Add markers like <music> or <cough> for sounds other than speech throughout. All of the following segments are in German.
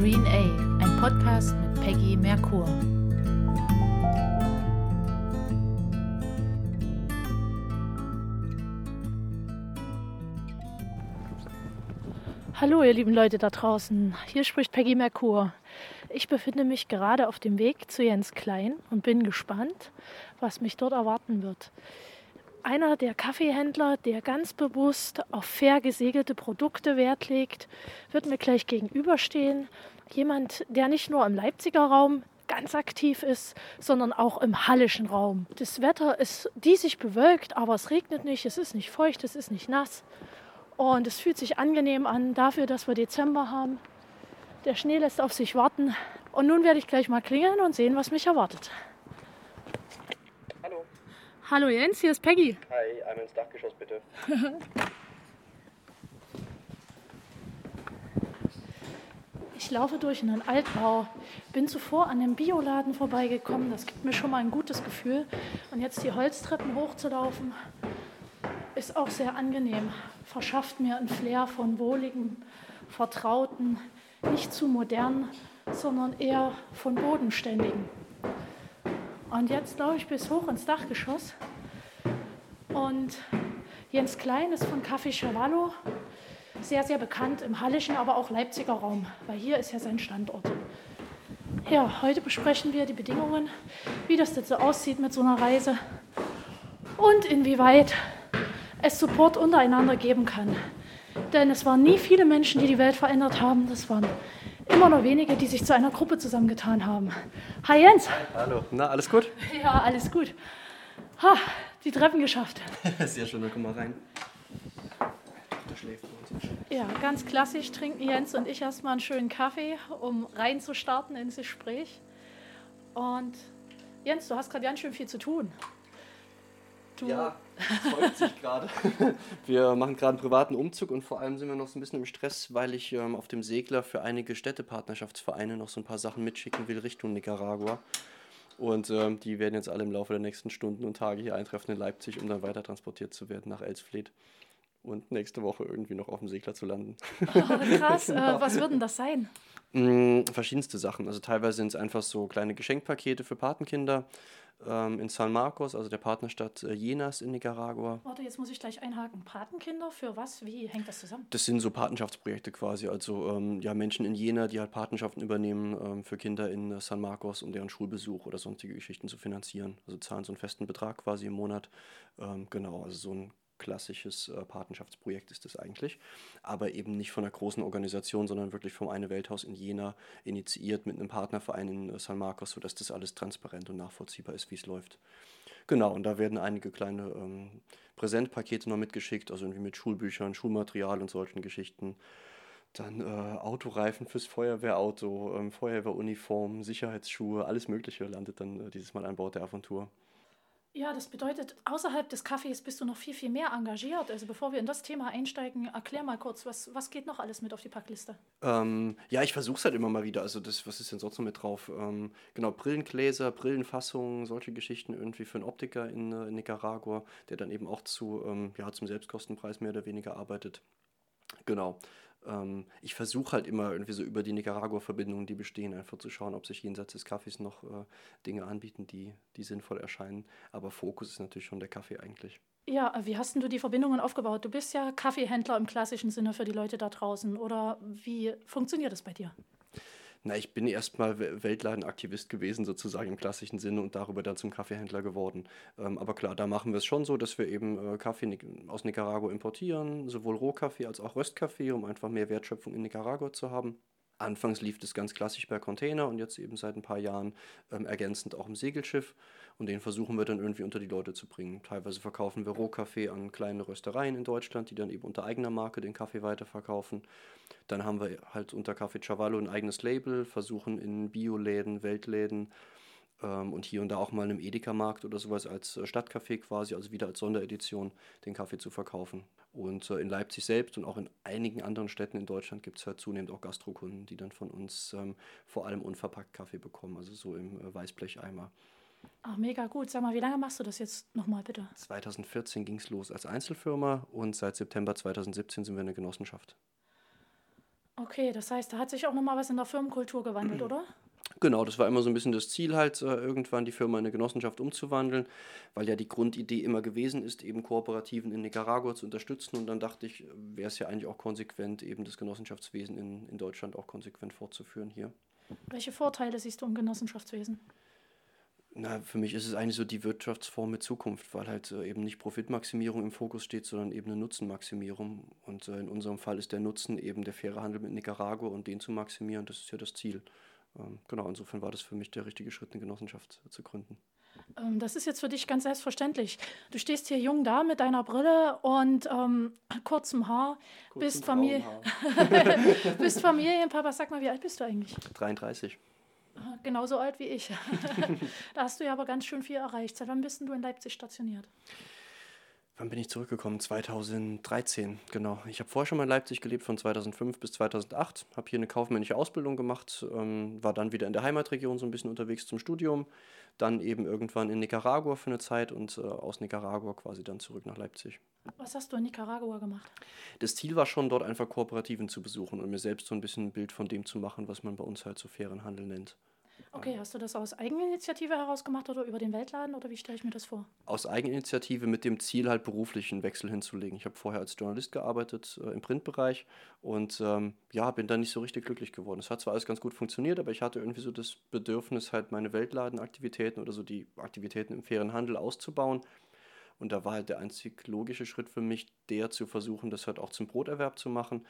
Green A, ein Podcast mit Peggy Merkur. Hallo ihr lieben Leute da draußen, hier spricht Peggy Merkur. Ich befinde mich gerade auf dem Weg zu Jens Klein und bin gespannt, was mich dort erwarten wird. Einer der Kaffeehändler, der ganz bewusst auf fair gesegelte Produkte Wert legt, wird mir gleich gegenüberstehen. Jemand, der nicht nur im Leipziger Raum ganz aktiv ist, sondern auch im hallischen Raum. Das Wetter ist diesig bewölkt, aber es regnet nicht, es ist nicht feucht, es ist nicht nass. Und es fühlt sich angenehm an dafür, dass wir Dezember haben. Der Schnee lässt auf sich warten. Und nun werde ich gleich mal klingeln und sehen, was mich erwartet. Hallo. Jens, hier ist Peggy. Hi, einmal ins Dachgeschoss bitte. <laughs> Ich laufe durch einen Altbau, bin zuvor an dem Bioladen vorbeigekommen. Das gibt mir schon mal ein gutes Gefühl. Und jetzt die Holztreppen hochzulaufen, ist auch sehr angenehm. Verschafft mir ein Flair von wohligem, vertrauten, nicht zu modern, sondern eher von bodenständigen. Und jetzt laufe ich bis hoch ins Dachgeschoss. Und Jens Klein ist von Café Chavallo, sehr, sehr bekannt im Hallischen, aber auch Leipziger Raum, weil hier ist ja sein Standort. Ja, heute besprechen wir die Bedingungen, wie das jetzt so aussieht mit so einer Reise und inwieweit es Support untereinander geben kann. Denn es waren nie viele Menschen, die die Welt verändert haben. Das waren immer nur wenige, die sich zu einer Gruppe zusammengetan haben. Hi Jens. Hallo, na, alles gut? <laughs> Ja, alles gut. Ha, die Treppen geschafft. <laughs> Sehr schön, dann komm mal rein. Da schläft man. Ja, ganz klassisch trinken Jens und ich erstmal einen schönen Kaffee, um reinzustarten ins Gespräch. Und Jens, du hast gerade ganz schön viel zu tun. Du, Ja, freut sich gerade. <laughs> Wir machen gerade einen privaten Umzug und vor allem sind wir noch so ein bisschen im Stress, weil ich ähm, auf dem Segler für einige Städtepartnerschaftsvereine noch so ein paar Sachen mitschicken will Richtung Nicaragua. Und ähm, die werden jetzt alle im Laufe der nächsten Stunden und Tage hier eintreffen in Leipzig, um dann weiter transportiert zu werden nach Elsfleth. Und nächste Woche irgendwie noch auf dem Segler zu landen. <laughs> Oh, krass, <laughs> äh, was wird denn das sein? Mm, verschiedenste Sachen. Also teilweise sind es einfach so kleine Geschenkpakete für Patenkinder in San Marcos, also der Partnerstadt äh, Jenas in Nicaragua. Warte, jetzt muss ich gleich einhaken. Patenkinder für was? Wie hängt das zusammen? Das sind so Patenschaftsprojekte quasi, also ähm, ja, Menschen in Jena, die halt Patenschaften übernehmen ähm, für Kinder in äh, San Marcos, um deren Schulbesuch oder sonstige Geschichten zu finanzieren. Also zahlen so einen festen Betrag quasi im Monat. Ähm, genau, also so ein klassisches äh, Patenschaftsprojekt ist das eigentlich, aber eben nicht von einer großen Organisation, sondern wirklich vom Eine Welthaus in Jena initiiert mit einem Partnerverein in äh, San Marcos, sodass das alles transparent und nachvollziehbar ist, wie es läuft. Genau, und da werden einige kleine ähm, Präsentpakete noch mitgeschickt, also irgendwie mit Schulbüchern, Schulmaterial und solchen Geschichten. Dann äh, Autoreifen fürs Feuerwehrauto, ähm, Feuerwehruniform, Sicherheitsschuhe, alles Mögliche landet dann äh, dieses Mal an Bord der Aventur. Ja, das bedeutet, außerhalb des Kaffees bist du noch viel, viel mehr engagiert. Also bevor wir in das Thema einsteigen, erklär mal kurz, was, was geht noch alles mit auf die Packliste? Ähm, ja, ich versuche es halt immer mal wieder. Also, das, was ist denn sonst noch mit drauf? Ähm, genau, Brillengläser, Brillenfassungen, solche Geschichten irgendwie für einen Optiker in, äh, in Nicaragua, der dann eben auch zu, ähm, ja, zum Selbstkostenpreis mehr oder weniger arbeitet. Genau. Ähm, ich versuche halt immer irgendwie so über die Nicaragua-Verbindungen, die bestehen, einfach zu schauen, ob sich jenseits des Kaffees noch äh, Dinge anbieten, die, die sinnvoll erscheinen. Aber Fokus ist natürlich schon der Kaffee eigentlich. Ja, wie hast du die Verbindungen aufgebaut? Du bist ja Kaffeehändler im klassischen Sinne für die Leute da draußen. Oder wie funktioniert das bei dir? Na, ich bin erstmal We- Weltladenaktivist gewesen, sozusagen im klassischen Sinne, und darüber dann zum Kaffeehändler geworden. Ähm, aber klar, da machen wir es schon so, dass wir eben äh, Kaffee aus Nicaragua importieren, sowohl Rohkaffee als auch Röstkaffee, um einfach mehr Wertschöpfung in Nicaragua zu haben. Anfangs lief das ganz klassisch per Container und jetzt eben seit ein paar Jahren ähm, ergänzend auch im Segelschiff. Und den versuchen wir dann irgendwie unter die Leute zu bringen. Teilweise verkaufen wir Rohkaffee an kleine Röstereien in Deutschland, die dann eben unter eigener Marke den Kaffee weiterverkaufen. Dann haben wir halt unter Café Chavallo ein eigenes Label, versuchen in Bioläden, Weltläden ähm, und hier und da auch mal in einem Edeka-Markt oder sowas als äh, Stadtcafé quasi, also wieder als Sonderedition, den Kaffee zu verkaufen. Und äh, in Leipzig selbst und auch in einigen anderen Städten in Deutschland gibt es halt zunehmend auch Gastrokunden, die dann von uns ähm, vor allem unverpackt Kaffee bekommen, also so im äh, Weißblecheimer. Ach, mega gut. Sag mal, wie lange machst du das jetzt nochmal bitte? 2014 ging es los als Einzelfirma und seit September 2017 sind wir eine Genossenschaft. Okay, das heißt, da hat sich auch nochmal was in der Firmenkultur gewandelt, <clears throat> oder? Genau, das war immer so ein bisschen das Ziel halt, äh, irgendwann die Firma in eine Genossenschaft umzuwandeln, weil ja die Grundidee immer gewesen ist, eben Kooperativen in Nicaragua zu unterstützen. Und dann dachte ich, wäre es ja eigentlich auch konsequent, eben das Genossenschaftswesen in, in Deutschland auch konsequent fortzuführen hier. Welche Vorteile siehst du im Genossenschaftswesen? Na, für mich ist es eigentlich so die Wirtschaftsform mit Zukunft, weil halt äh, eben nicht Profitmaximierung im Fokus steht, sondern eben eine Nutzenmaximierung. Und äh, in unserem Fall ist der Nutzen eben der faire Handel mit Nicaragua und den zu maximieren, das ist ja das Ziel. Ähm, genau, insofern war das für mich der richtige Schritt, eine Genossenschaft zu gründen. Ähm, das ist jetzt für dich ganz selbstverständlich. Du stehst hier jung da mit deiner Brille und ähm, kurzem Haar, Kurzen bist, Familie <laughs> bist Familienpapa. Sag mal, wie alt bist du eigentlich? 33. Genauso alt wie ich. <laughs> da hast du ja aber ganz schön viel erreicht. Seit wann bist du in Leipzig stationiert? Wann bin ich zurückgekommen? 2013, genau. Ich habe vorher schon mal in Leipzig gelebt, von 2005 bis 2008. Habe hier eine kaufmännische Ausbildung gemacht, ähm, war dann wieder in der Heimatregion so ein bisschen unterwegs zum Studium. Dann eben irgendwann in Nicaragua für eine Zeit und äh, aus Nicaragua quasi dann zurück nach Leipzig. Was hast du in Nicaragua gemacht? Das Ziel war schon, dort einfach Kooperativen zu besuchen und mir selbst so ein bisschen ein Bild von dem zu machen, was man bei uns halt so fairen Handel nennt. Okay, hast du das aus Eigeninitiative heraus gemacht oder über den Weltladen oder wie stelle ich mir das vor? Aus Eigeninitiative mit dem Ziel, halt beruflichen Wechsel hinzulegen. Ich habe vorher als Journalist gearbeitet äh, im Printbereich und ähm, ja, bin da nicht so richtig glücklich geworden. Es hat zwar alles ganz gut funktioniert, aber ich hatte irgendwie so das Bedürfnis, halt meine Weltladenaktivitäten oder so die Aktivitäten im fairen Handel auszubauen. Und da war halt der einzig logische Schritt für mich, der zu versuchen, das halt auch zum Broterwerb zu machen.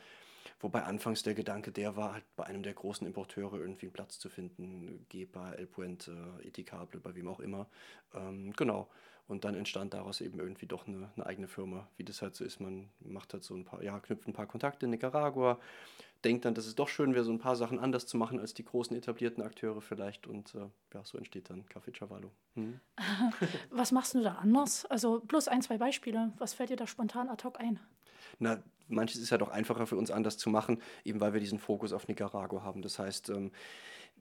Wobei anfangs der Gedanke, der war halt bei einem der großen Importeure irgendwie einen Platz zu finden, Gepa, El Puente, Etikable, bei wem auch immer. Ähm, genau. Und dann entstand daraus eben irgendwie doch eine, eine, eigene Firma, wie das halt so ist. Man macht halt so ein paar, ja, knüpft ein paar Kontakte in Nicaragua, denkt dann, dass es doch schön wäre, so ein paar Sachen anders zu machen als die großen etablierten Akteure vielleicht. Und äh, ja, so entsteht dann Café Chavallo. Hm. <laughs> Was machst du da anders? Also bloß ein, zwei Beispiele. Was fällt dir da spontan ad hoc ein? Na, manches ist ja doch einfacher für uns anders zu machen, eben weil wir diesen Fokus auf Nicaragua haben. Das heißt, ähm,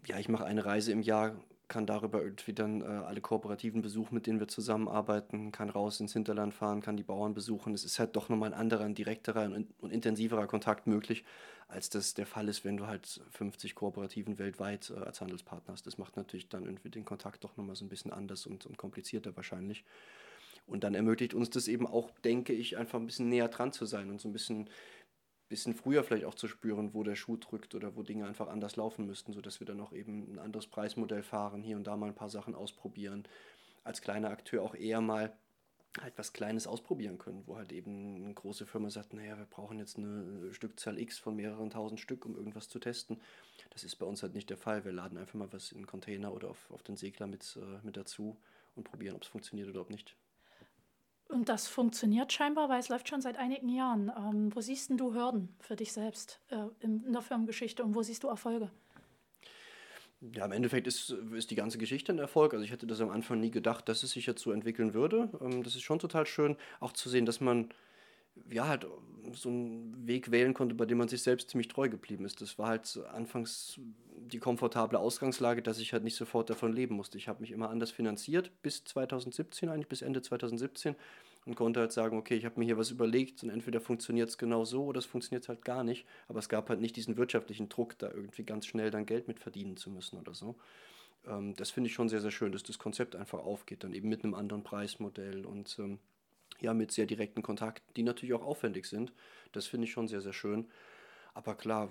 ja, ich mache eine Reise im Jahr, kann darüber irgendwie dann äh, alle Kooperativen besuchen, mit denen wir zusammenarbeiten, kann raus ins Hinterland fahren, kann die Bauern besuchen. Es ist halt doch nochmal ein anderer, ein direkterer und, und, intensiverer Kontakt möglich, als das der Fall ist, wenn du halt 50 Kooperativen weltweit äh, als Handelspartner hast. Das macht natürlich dann irgendwie den Kontakt doch nochmal so ein bisschen anders und, und komplizierter wahrscheinlich. Und dann ermöglicht uns das eben auch, denke ich, einfach ein bisschen näher dran zu sein und so ein bisschen, bisschen früher vielleicht auch zu spüren, wo der Schuh drückt oder wo Dinge einfach anders laufen müssten, sodass wir dann auch eben ein anderes Preismodell fahren, hier und da mal ein paar Sachen ausprobieren. Als kleiner Akteur auch eher mal halt was Kleines ausprobieren können, wo halt eben eine große Firma sagt, naja, wir brauchen jetzt eine Stückzahl X von mehreren tausend Stück, um irgendwas zu testen. Das ist bei uns halt nicht der Fall. Wir laden einfach mal was in einen Container oder auf, auf den Segler mit, äh, mit dazu und probieren, ob es funktioniert oder ob nicht. Und das funktioniert scheinbar, weil es läuft schon seit einigen Jahren. Ähm, wo siehst du Hürden für dich selbst äh, in, der Firmengeschichte und wo siehst du Erfolge? Ja, im Endeffekt ist, ist die ganze Geschichte ein Erfolg. Also ich hätte das am Anfang nie gedacht, dass es sich jetzt so entwickeln würde. Ähm, das ist schon total schön, auch zu sehen, dass man ja halt so einen Weg wählen konnte, bei dem man sich selbst ziemlich treu geblieben ist. Das war halt anfangs die komfortable Ausgangslage, dass ich halt nicht sofort davon leben musste. Ich habe mich immer anders finanziert, bis 2017 eigentlich, bis Ende 2017 und konnte halt sagen, okay, ich habe mir hier was überlegt und entweder funktioniert es genau so oder es funktioniert halt gar nicht. Aber es gab halt nicht diesen wirtschaftlichen Druck, da irgendwie ganz schnell dann Geld mit verdienen zu müssen oder so. Ähm, das finde ich schon sehr, sehr schön, dass das Konzept einfach aufgeht, dann eben mit einem anderen Preismodell und ähm, ja, mit sehr direkten Kontakten, die natürlich auch aufwendig sind. Das finde ich schon sehr, sehr schön. Aber klar,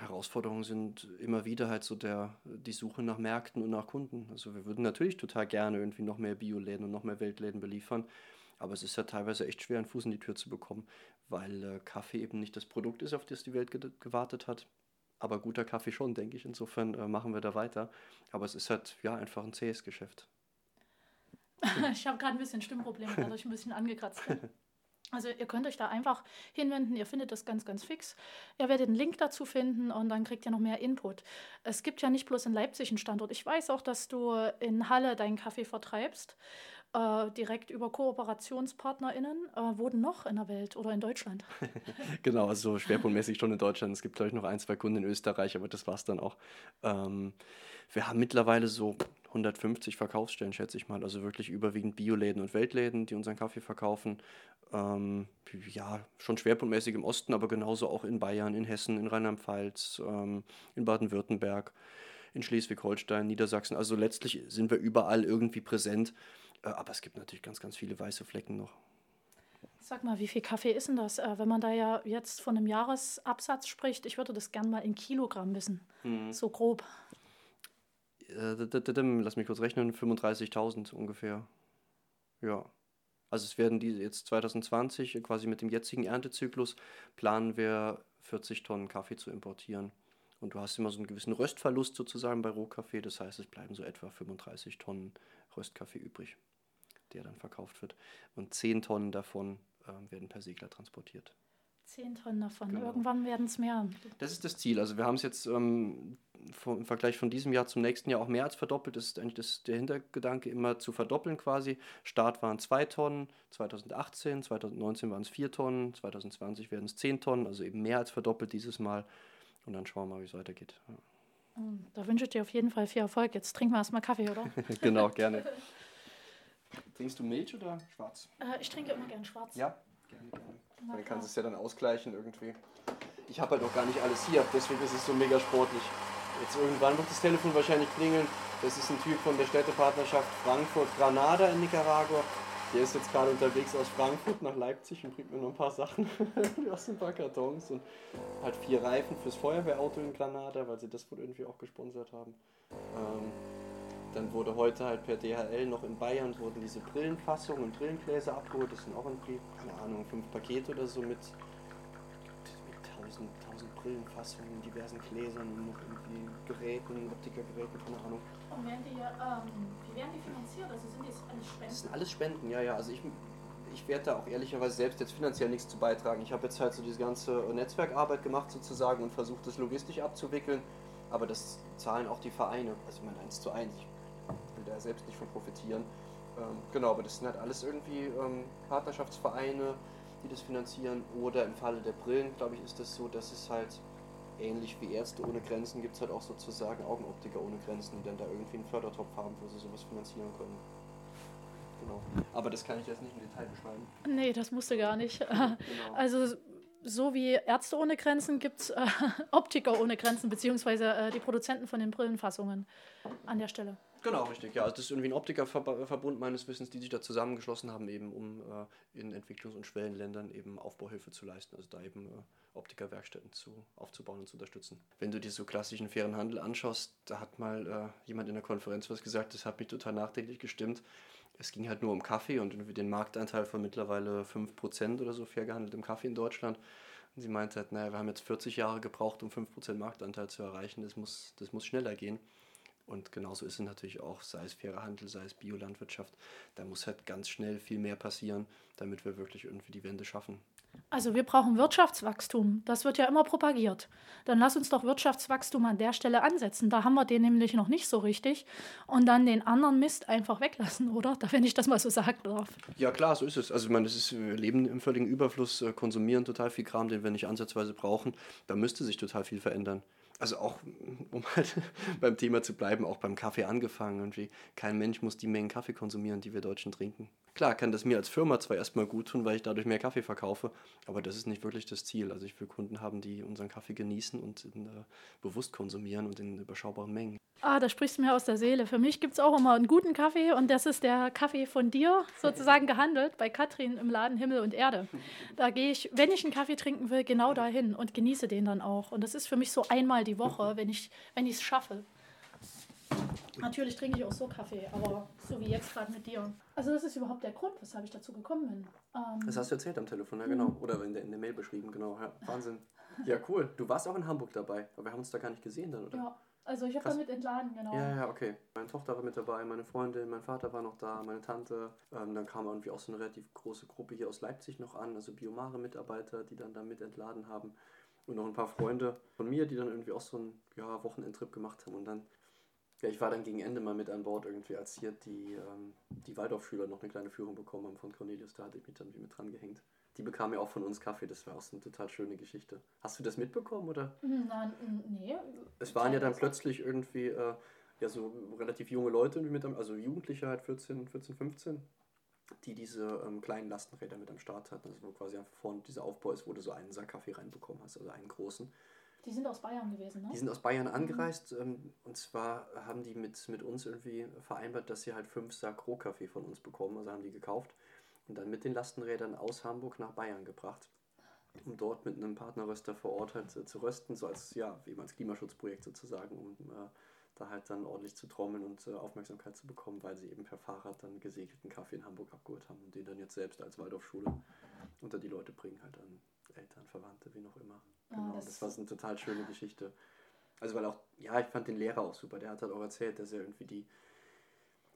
Herausforderungen sind immer wieder halt so der, die Suche nach Märkten und nach Kunden. Also wir würden natürlich total gerne irgendwie noch mehr Bioläden und noch mehr Weltläden beliefern. Aber es ist ja teilweise echt schwer, einen Fuß in die Tür zu bekommen, weil äh, Kaffee eben nicht das Produkt ist, auf das die Welt ge gewartet hat. Aber guter Kaffee schon, denke ich. Insofern äh, machen wir da weiter. Aber es ist halt ja einfach ein zähes Geschäft. <laughs> ich habe gerade ein bisschen Stimmprobleme, dadurch ein bisschen angekratzt. Ja. <laughs> Also ihr könnt euch da einfach hinwenden, ihr findet das ganz, ganz fix. Ihr werdet einen Link dazu finden und dann kriegt ihr noch mehr Input. Es gibt ja nicht bloß in Leipzig einen Standort. Ich weiß auch, dass du in Halle deinen Kaffee vertreibst. Äh, direkt über KooperationspartnerInnen. Äh, wo denn noch in der Welt oder in Deutschland? <laughs> genau, also schwerpunktmäßig schon in Deutschland. Es gibt, glaube ich, noch ein, zwei Kunden in Österreich, aber das war es dann auch. Ähm, wir haben mittlerweile so 150 Verkaufsstellen, schätze ich mal. Also wirklich überwiegend Bioläden und Weltläden, die unseren Kaffee verkaufen. Ähm, ja, schon schwerpunktmäßig im Osten, aber genauso auch in Bayern, in Hessen, in Rheinland-Pfalz, ähm, in Baden-Württemberg, in Schleswig-Holstein, Niedersachsen. Also letztlich sind wir überall irgendwie präsent. Äh, aber es gibt natürlich ganz, ganz viele weiße Flecken noch. Sag mal, wie viel Kaffee ist denn das? Äh, wenn man da ja jetzt von einem Jahresabsatz spricht, ich würde das gerne mal in Kilogramm wissen. Hm. So grob. Äh, lass mich kurz rechnen, 35.000 ungefähr. Ja. Also es werden die jetzt 2020, quasi mit dem jetzigen Erntezyklus, planen wir 40 Tonnen Kaffee zu importieren. Und du hast immer so einen gewissen Röstverlust sozusagen bei Rohkaffee. Das heißt, es bleiben so etwa 35 Tonnen Röstkaffee übrig, der dann verkauft wird. Und 10 Tonnen davon äh, werden per Segler transportiert. 10 Tonnen davon. Genau. Irgendwann werden es mehr. Das ist das Ziel. Also wir haben es jetzt ähm, im Vergleich von diesem Jahr zum nächsten Jahr auch mehr als verdoppelt. Das ist eigentlich das, der Hintergedanke, immer zu verdoppeln quasi. Start waren 2 Tonnen, 2018, 2019 waren es 4 Tonnen, 2020 werden es 10 Tonnen, also eben mehr als verdoppelt dieses Mal. Und dann schauen wir mal, wie es weitergeht. Ja. Da wünsche ich dir auf jeden Fall viel Erfolg. Jetzt trinken wir erstmal Kaffee, oder? <laughs> genau, gerne. <laughs> Trinkst du Milch oder schwarz? Äh, ich trinke immer gern schwarz. Ja, gerne, gerne. Dann kannst du es ja dann ausgleichen irgendwie. Ich habe halt auch gar nicht alles hier, deswegen ist es so mega sportlich. Jetzt irgendwann wird das Telefon wahrscheinlich klingeln. Das ist ein Typ von der Städtepartnerschaft Frankfurt-Granada in Nicaragua. Der ist jetzt gerade unterwegs aus Frankfurt nach Leipzig und bringt mir noch ein paar Sachen <laughs> aus ein paar Kartons und halt vier Reifen fürs Feuerwehrauto in Granada, weil sie das wohl irgendwie auch gesponsert haben. Ähm, dann wurde heute halt per DHL noch in Bayern wurden diese Brillenfassungen und Brillengläser abgeholt. Das sind auch irgendwie, keine Ahnung, fünf Pakete oder so mit, mit tausend, tausend Brillenfassungen diversen Gläsern und noch irgendwie Geräten, Optikergeräten, keine Ahnung. Und werden die, ähm, wie werden die finanziert? Also sind das alles Spenden? Das sind alles Spenden, ja, ja. Also ich, ich werde da auch ehrlicherweise selbst jetzt finanziell nichts zu beitragen. Ich habe jetzt halt so diese ganze Netzwerkarbeit gemacht sozusagen und versucht, das logistisch abzuwickeln. Aber das zahlen auch die Vereine, also ich meine eins zu eins. Ich da selbst nicht von profitieren. Ähm, genau, aber das sind halt alles irgendwie ähm, Partnerschaftsvereine, die das finanzieren. Oder im Falle der Brillen, glaube ich, ist das so, dass es halt ähnlich wie Ärzte ohne Grenzen gibt es halt auch sozusagen Augenoptiker ohne Grenzen, die dann da irgendwie einen Fördertopf haben, wo sie sowas finanzieren können. Genau. Aber das kann ich jetzt nicht im Detail beschreiben. Nee, das musste gar nicht. genau. <laughs> Also so wie Ärzte ohne Grenzen gibt es äh, <laughs> Optiker ohne Grenzen, beziehungsweise äh, die Produzenten von den Brillenfassungen an der Stelle. Genau, richtig. Ja, also das ist irgendwie ein Optikerverbund meines Wissens, die sich da zusammengeschlossen haben, eben um äh, in Entwicklungs- und Schwellenländern eben Aufbauhilfe zu leisten, also da eben äh, Optikerwerkstätten zu, aufzubauen und zu unterstützen. Wenn du dir so klassischen fairen Handel anschaust, da hat mal äh, jemand in der Konferenz was gesagt, das hat mich total nachdenklich gestimmt. Es ging halt nur um Kaffee und irgendwie den Marktanteil von mittlerweile 5% oder so fair gehandeltem Kaffee in Deutschland. Und sie meinte halt, naja, wir haben jetzt 40 Jahre gebraucht, um 5% Marktanteil zu erreichen. Das muss, das muss schneller gehen. Und genauso ist es natürlich auch, sei es fairer Handel, sei es Biolandwirtschaft. Da muss halt ganz schnell viel mehr passieren, damit wir wirklich irgendwie die Wende schaffen. Also wir brauchen Wirtschaftswachstum. Das wird ja immer propagiert. Dann lass uns doch Wirtschaftswachstum an der Stelle ansetzen. Da haben wir den nämlich noch nicht so richtig. Und dann den anderen Mist einfach weglassen, oder? Da, wenn ich das mal so sagen darf. Ja klar, so ist es. Also ich meine, das ist, wir leben im völligen Überfluss, äh, konsumieren total viel Kram, den wir nicht ansatzweise brauchen. Da müsste sich total viel verändern also auch, um halt <laughs> beim Thema zu bleiben, auch beim Kaffee angefangen. Irgendwie. Kein Mensch muss die Mengen Kaffee konsumieren, die wir Deutschen trinken. Klar, kann das mir als Firma zwar erstmal gut tun, weil ich dadurch mehr Kaffee verkaufe, aber das ist nicht wirklich das Ziel. Also ich will Kunden haben, die unseren Kaffee genießen und in, äh, bewusst konsumieren und in überschaubaren Mengen. Ah, da sprichst du mir aus der Seele. Für mich gibt es auch immer einen guten Kaffee und das ist der Kaffee von dir, sozusagen gehandelt, bei Katrin im Laden Himmel und Erde. Da gehe ich, wenn ich einen Kaffee trinken will, genau dahin und genieße den dann auch. Und das ist für mich so einmal die Woche, wenn ich wenn es schaffe. Natürlich trinke ich auch so Kaffee, aber so wie jetzt gerade mit dir. Also das ist überhaupt der Grund, weshalb ich dazu gekommen bin. Ähm das hast du erzählt am Telefon, ja genau. Oder in der, in der Mail beschrieben, genau. Ja, Wahnsinn. Ja, cool. Du warst auch in Hamburg dabei, aber wir haben uns da gar nicht gesehen dann, oder? Ja. Also ich habe damit entladen, genau. Ja, ja, okay. Meine Tochter war mit dabei, meine Freundin, mein Vater war noch da, meine Tante. Ähm, dann kam irgendwie auch so eine relativ große Gruppe hier aus Leipzig noch an, also Biomare-Mitarbeiter, die dann da mit entladen haben. Und noch ein paar Freunde von mir, die dann irgendwie auch so einen ja, Wochenendtrip gemacht haben. Und dann Ja, ich war dann gegen Ende mal mit an Bord irgendwie, als hier die, ähm, die Waldorfschüler noch eine kleine Führung bekommen haben von Cornelius. Da hatte ich mich dann wie mit dran gehängt. Die bekamen ja auch von uns Kaffee, das war auch so eine total schöne Geschichte. Hast du das mitbekommen oder? Nein, nee. Es waren ja dann plötzlich irgendwie äh, ja, so relativ junge Leute mit am, also Jugendliche halt 14, 14, 15, die diese ähm, kleinen Lastenräder mit am Start hatten. Also wo quasi einfach vorne dieser Aufbau ist, wo du so einen Sack Kaffee reinbekommen hast, also einen großen. Die sind aus Bayern gewesen, ne? Die sind aus Bayern angereist ähm, und zwar haben die mit, mit uns irgendwie vereinbart, dass sie halt fünf Sack Rohkaffee von uns bekommen, also haben die gekauft und dann mit den Lastenrädern aus Hamburg nach Bayern gebracht, um dort mit einem Partnerröster vor Ort halt äh, zu rösten, so als, ja, wie als Klimaschutzprojekt sozusagen, um äh, da halt dann ordentlich zu trommeln und äh, Aufmerksamkeit zu bekommen, weil sie eben per Fahrrad dann gesegelten Kaffee in Hamburg abgeholt haben und den dann jetzt selbst als Waldorfschule unter die Leute bringen, halt an Eltern, Verwandte, wie noch immer. Genau, das, das war so eine total schöne Geschichte. Also weil auch, ja, ich fand den Lehrer auch super, der hat halt auch erzählt, dass er irgendwie die,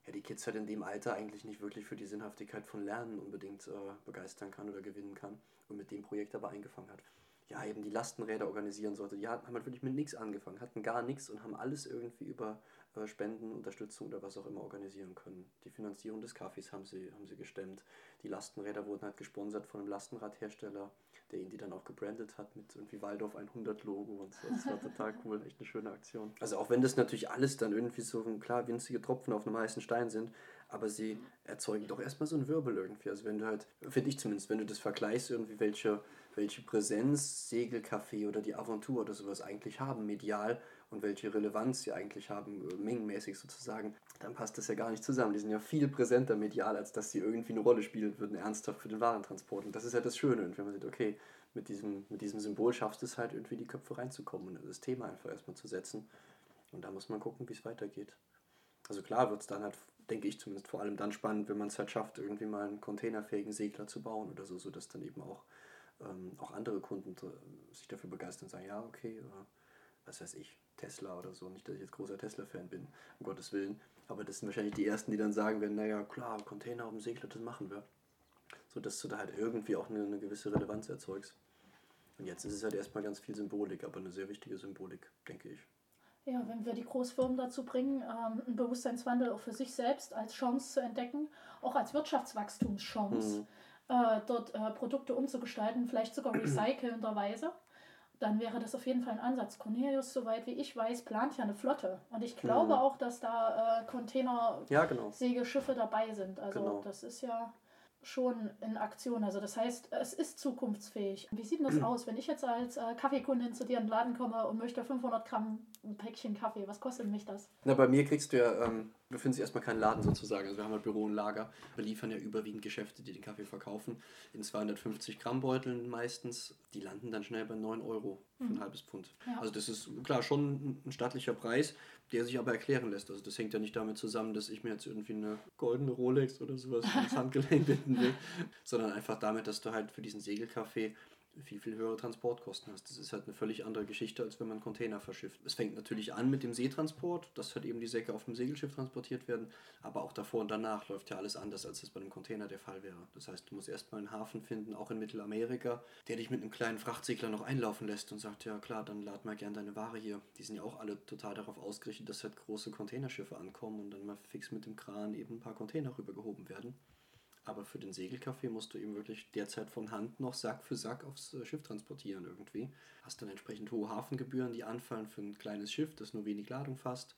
ja, die Kids halt in dem Alter eigentlich nicht wirklich für die Sinnhaftigkeit von Lernen unbedingt äh, begeistern kann oder gewinnen kann und mit dem Projekt aber eingefangen hat ja, eben die Lastenräder organisieren sollte. Die haben halt wirklich mit nichts angefangen, hatten gar nichts und haben alles irgendwie über äh, Spenden, Unterstützung oder was auch immer organisieren können. Die Finanzierung des Kaffees haben sie, haben sie gestemmt. Die Lastenräder wurden halt gesponsert von einem Lastenradhersteller, der ihnen die dann auch gebrandet hat mit irgendwie Waldorf 100 Logo und so. Das war total <laughs> cool, echt eine schöne Aktion. Also auch wenn das natürlich alles dann irgendwie so, klar, winzige Tropfen auf einem heißen Stein sind, aber sie erzeugen doch erstmal so einen Wirbel irgendwie. Also wenn du halt, finde ich zumindest, wenn du das vergleichst, irgendwie welche welche Präsenz Segelcafé oder die Aventur oder sowas eigentlich haben, medial und welche Relevanz sie eigentlich haben, äh, mengenmäßig sozusagen, dann passt das ja gar nicht zusammen. Die sind ja viel präsenter medial, als dass sie irgendwie eine Rolle spielen würden, ernsthaft für den Warentransport. Und das ist ja das Schöne. Und wenn man sieht, okay, mit diesem, mit diesem Symbol schaffst du es halt irgendwie die Köpfe reinzukommen und das Thema einfach erstmal zu setzen. Und da muss man gucken, wie es weitergeht. Also klar wird es dann halt, denke ich zumindest, vor allem dann spannend, wenn man es halt schafft, irgendwie mal einen containerfähigen Segler zu bauen oder so, sodass dann eben auch ähm, auch andere Kunden sich dafür begeistern und sagen, ja, okay, äh, was weiß ich, Tesla oder so. Nicht, dass ich jetzt großer Tesla-Fan bin, um Gottes Willen. Aber das sind wahrscheinlich die Ersten, die dann sagen werden, naja, klar, Container auf dem Segler, das machen wir. So dass du da halt irgendwie auch eine, eine gewisse Relevanz erzeugst. Und jetzt ist es halt erstmal ganz viel Symbolik, aber eine sehr wichtige Symbolik, denke ich. Ja, wenn wir die Großfirmen dazu bringen, ähm, einen Bewusstseinswandel auch für sich selbst als Chance zu entdecken, auch als Wirtschaftswachstumschance. Mhm äh, dort äh, Produkte umzugestalten, vielleicht sogar <clears throat> recycelnderweise, dann wäre das auf jeden Fall ein Ansatz. Cornelius, soweit wie ich weiß, plant ja eine Flotte. Und ich glaube mhm. auch, dass da äh, Container-Segelschiffe ja, genau. dabei sind. Also genau. das ist ja schon in Aktion. Also das heißt, es ist zukunftsfähig. Wie sieht denn das <clears throat> aus, wenn ich jetzt als äh, Kaffeekundin zu dir in den Laden komme und möchte 500 Gramm ein Päckchen Kaffee? Was kostet mich das? Na, bei mir kriegst du ja, ähm, befinden sich erstmal keinen Laden sozusagen. Also wir haben halt Büro und Lager. Wir liefern ja überwiegend Geschäfte, die den Kaffee verkaufen. In 250 Gramm Beuteln meistens. Die landen dann schnell bei 9 Euro für ein mhm. halbes Pfund. Ja. Also das ist klar schon ein stattlicher Preis der sich aber erklären lässt. Also das hängt ja nicht damit zusammen, dass ich mir jetzt irgendwie eine goldene Rolex oder sowas ins Handgelenk binden will, <laughs> sondern einfach damit, dass du halt für diesen Segelkaffee viel, viel höhere Transportkosten hast. Das ist halt eine völlig andere Geschichte, als wenn man Container verschifft. Es fängt natürlich an mit dem Seetransport, dass halt eben die Säcke auf dem Segelschiff transportiert werden, aber auch davor und danach läuft ja alles anders, als es bei einem Container der Fall wäre. Das heißt, du musst erstmal einen Hafen finden, auch in Mittelamerika, der dich mit einem kleinen Frachtsegler noch einlaufen lässt und sagt, ja klar, dann lad mal gern deine Ware hier. Die sind ja auch alle total darauf ausgerichtet, dass halt große Containerschiffe ankommen und dann mal fix mit dem Kran eben ein paar Container rübergehoben werden. Aber für den Segelkaffee musst du eben wirklich derzeit von Hand noch Sack für Sack aufs äh, Schiff transportieren irgendwie. Hast dann entsprechend hohe Hafengebühren, die anfallen für ein kleines Schiff, das nur wenig Ladung fasst.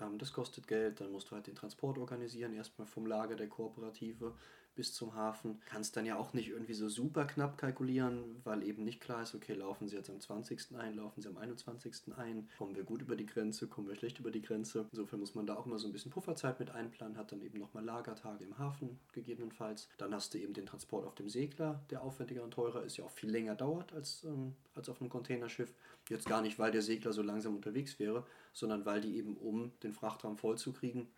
Ähm, das kostet Geld, dann musst du halt den Transport organisieren, erstmal vom Lager der Kooperative bis zum Hafen. Kannst dann ja auch nicht irgendwie so super knapp kalkulieren, weil eben nicht klar ist, okay, laufen sie jetzt am 20. ein, laufen sie am 21. ein, kommen wir gut über die Grenze, kommen wir schlecht über die Grenze. Insofern muss man da auch immer so ein bisschen Pufferzeit mit einplanen, hat dann eben nochmal Lagertage im Hafen gegebenenfalls. Dann hast du eben den Transport auf dem Segler, der aufwendiger und teurer ist, ja auch viel länger dauert als, ähm, als auf einem Containerschiff. Jetzt gar nicht, weil der Segler so langsam unterwegs wäre, sondern weil die eben, um den Frachtraum voll zu kriegen,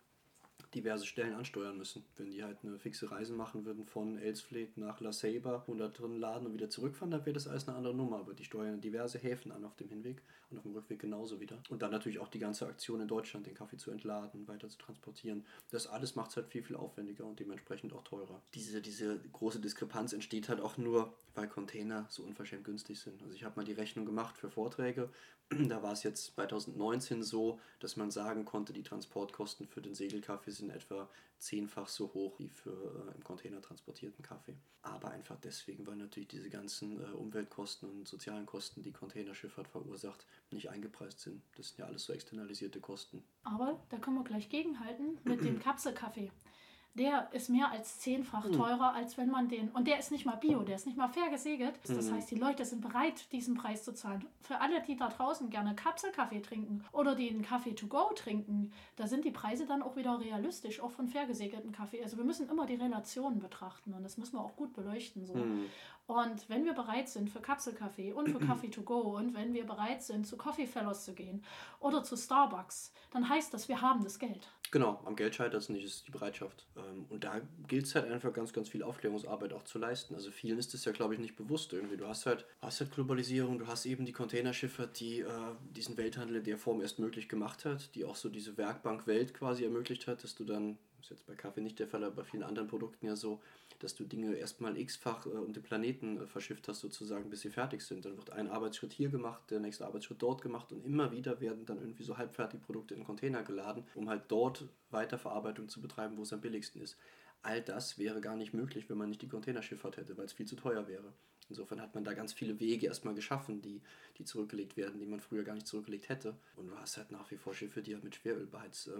diverse Stellen ansteuern müssen. Wenn die halt eine fixe Reise machen würden von Elsfleth nach La Ceiba und da drin laden und wieder zurückfahren, dann wäre das alles eine andere Nummer. Aber die steuern diverse Häfen an auf dem Hinweg und auf dem Rückweg genauso wieder. Und dann natürlich auch die ganze Aktion in Deutschland, den Kaffee zu entladen, weiter zu transportieren. Das alles macht es halt viel, viel aufwendiger und dementsprechend auch teurer. Diese, diese große Diskrepanz entsteht halt auch nur, weil Container so unverschämt günstig sind. Also ich habe mal die Rechnung gemacht für Vorträge, Da war es jetzt 2019 so, dass man sagen konnte, die Transportkosten für den Segelkaffee sind etwa zehnfach so hoch wie für äh, im Container transportierten Kaffee. Aber einfach deswegen, weil natürlich diese ganzen äh, Umweltkosten und sozialen Kosten, die Containerschifffahrt verursacht, nicht eingepreist sind. Das sind ja alles so externalisierte Kosten. Aber da können wir gleich gegenhalten mit dem <clears throat> Kapselkaffee der ist mehr als zehnfach hm. teurer, als wenn man den. Und der ist nicht mal bio, der ist nicht mal fair gesegelt. Das hm. heißt, die Leute sind bereit, diesen Preis zu zahlen. Für alle, die da draußen gerne Kapselkaffee trinken oder einen Kaffee to go trinken, da sind die Preise dann auch wieder realistisch, auch von fair gesegelten Kaffee. Also wir müssen immer die Relationen betrachten und das müssen wir auch gut beleuchten. So. Mhm. Und wenn wir bereit sind für Kapselkaffee und für <clears throat> Kaffee to go und wenn wir bereit sind, zu Coffee Fellows zu gehen oder zu Starbucks, dann heißt das, wir haben das Geld. Genau, am Geld scheitert es nicht, ist die Bereitschaft. Ähm, und da gilt es halt einfach ganz, ganz viel Aufklärungsarbeit auch zu leisten. Also vielen ist das ja, glaube ich, nicht bewusst irgendwie. Du hast halt, hast halt Globalisierung, du hast eben die Containerschiffe, die äh, diesen Welthandel in der Form erst möglich gemacht hat, die auch so diese Werkbank-Welt quasi ermöglicht hat, dass du dann, ist jetzt bei Kaffee nicht der Fall, aber bei vielen anderen Produkten ja so, dass du Dinge erstmal x-fach äh, um den Planeten äh, verschifft hast, sozusagen, bis sie fertig sind. Dann wird ein Arbeitsschritt hier gemacht, der nächste Arbeitsschritt dort gemacht und immer wieder werden dann irgendwie so halbfertige Produkte in Container geladen, um halt dort Weiterverarbeitung zu betreiben, wo es am billigsten ist. All das wäre gar nicht möglich, wenn man nicht die Containerschifffahrt hätte, weil es viel zu teuer wäre. Insofern hat man da ganz viele Wege erstmal geschaffen, die, die zurückgelegt werden, die man früher gar nicht zurückgelegt hätte. Und du hast halt nach wie vor Schiffe, die halt mit Schweröl beheizt äh, äh,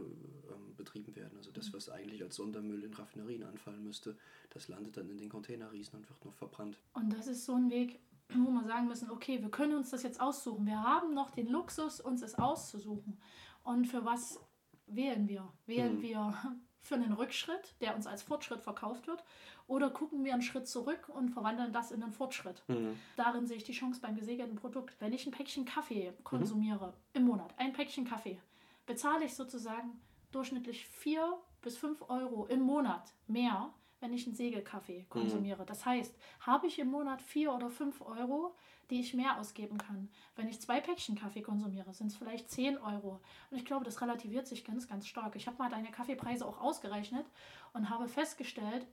betrieben werden. Also das, was eigentlich als Sondermüll in Raffinerien anfallen müsste, das landet dann in den Containerriesen und wird noch verbrannt. Und das ist so ein Weg, <clears throat> wo wir sagen müssen, okay, wir können uns das jetzt aussuchen. Wir haben noch den Luxus, uns es auszusuchen. Und für was wählen wir? Wählen mhm. wir <laughs> für einen Rückschritt, der uns als Fortschritt verkauft wird, oder gucken wir einen Schritt zurück und verwandeln das in einen Fortschritt. Mhm. Darin sehe ich die Chance beim gesegelten Produkt. Wenn ich ein Päckchen Kaffee konsumiere mhm. im Monat, ein Päckchen Kaffee, bezahle ich sozusagen durchschnittlich 4 bis 5 Euro im Monat mehr, wenn ich einen Segelkaffee mhm. konsumiere. Mhm. Das heißt, habe ich im Monat 4 oder 5 Euro, die ich mehr ausgeben kann. Wenn ich zwei Päckchen Kaffee konsumiere, sind es vielleicht 10 Euro. Und ich glaube, das relativiert sich ganz, ganz stark. Ich habe mal deine Kaffeepreise auch ausgerechnet und habe festgestellt,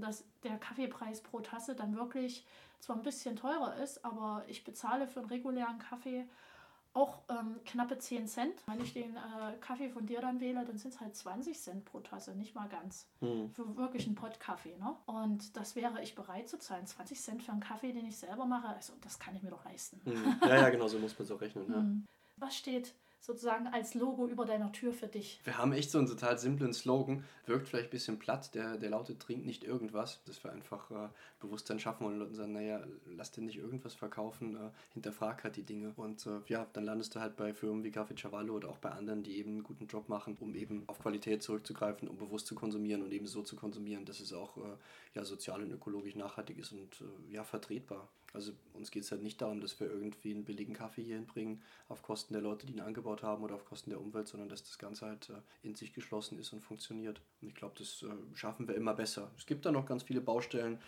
dass der Kaffeepreis pro Tasse dann wirklich zwar ein bisschen teurer ist, aber ich bezahle für einen regulären Kaffee auch ähm, knappe 10 Cent. Wenn ich den äh, Kaffee von dir dann wähle, dann sind es halt 20 Cent pro Tasse, nicht mal ganz. Mhm. Für wirklich einen Pott Kaffee. Ne? Und das wäre ich bereit zu zahlen. 20 Cent für einen Kaffee, den ich selber mache, also das kann ich mir doch leisten. Mhm. Ja, ja, genau, so muss man es auch rechnen. Ja. Mhm. Was steht sozusagen als Logo über deiner Tür für dich. Wir haben echt so einen total simplen Slogan, wirkt vielleicht ein bisschen platt, der, der lautet, trink nicht irgendwas, dass wir einfach äh, Bewusstsein schaffen und sagen, naja, lass dir nicht irgendwas verkaufen, äh, hinterfrag halt die Dinge und äh, ja, dann landest du halt bei Firmen wie Café Cavallo oder auch bei anderen, die eben einen guten Job machen, um eben auf Qualität zurückzugreifen, um bewusst zu konsumieren und eben so zu konsumieren, dass es auch äh, ja, sozial und ökologisch nachhaltig ist und äh, ja, vertretbar. Also uns geht es halt nicht darum, dass wir irgendwie einen billigen Kaffee hier hinbringen auf Kosten der Leute, die ihn angebaut haben oder auf Kosten der Umwelt, sondern dass das Ganze halt äh, in sich geschlossen ist und funktioniert. Und ich glaube, das äh, schaffen wir immer besser. Es gibt da noch ganz viele Baustellen,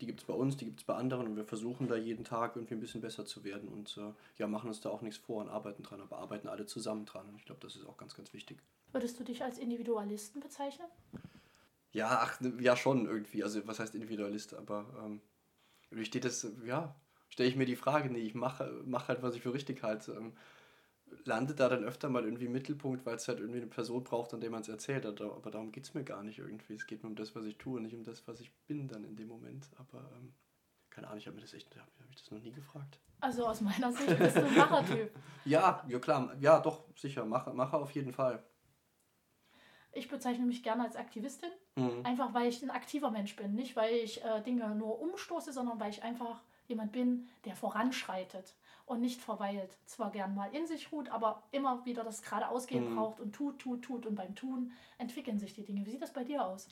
die gibt es bei uns, die gibt es bei anderen und wir versuchen da jeden Tag irgendwie ein bisschen besser zu werden und äh, ja, machen uns da auch nichts vor und arbeiten dran, aber arbeiten alle zusammen dran und ich glaube, das ist auch ganz, ganz wichtig. Würdest du dich als Individualisten bezeichnen? Ja, ach, ja schon irgendwie. Also was heißt Individualist, aber ähm, wie steht das, ja, stelle ich mir die Frage, nee, ich mache mach halt, was ich für richtig halte. Ähm, landet da dann öfter mal irgendwie im Mittelpunkt, weil es halt irgendwie eine Person braucht, an der man es erzählt hat. Aber darum geht es mir gar nicht irgendwie. Es geht mir um das, was ich tue, nicht um das, was ich bin dann in dem Moment. Aber ähm, keine Ahnung, ich habe mir das echt, habe ich das noch nie gefragt. Also aus meiner Sicht bist du ein Machertyp. <laughs> ja, ja klar, ja doch, sicher, Macher, Macher auf jeden Fall. Ich bezeichne mich gerne als Aktivistin, mhm. einfach weil ich ein aktiver Mensch bin. Nicht, weil ich äh, Dinge nur umstoße, sondern weil ich einfach jemand bin, der voranschreitet und nicht verweilt. Zwar gern mal in sich ruht, aber immer wieder das geradeausgehen mhm. braucht und tut, tut, tut. Und beim Tun entwickeln sich die Dinge. Wie sieht das bei dir aus?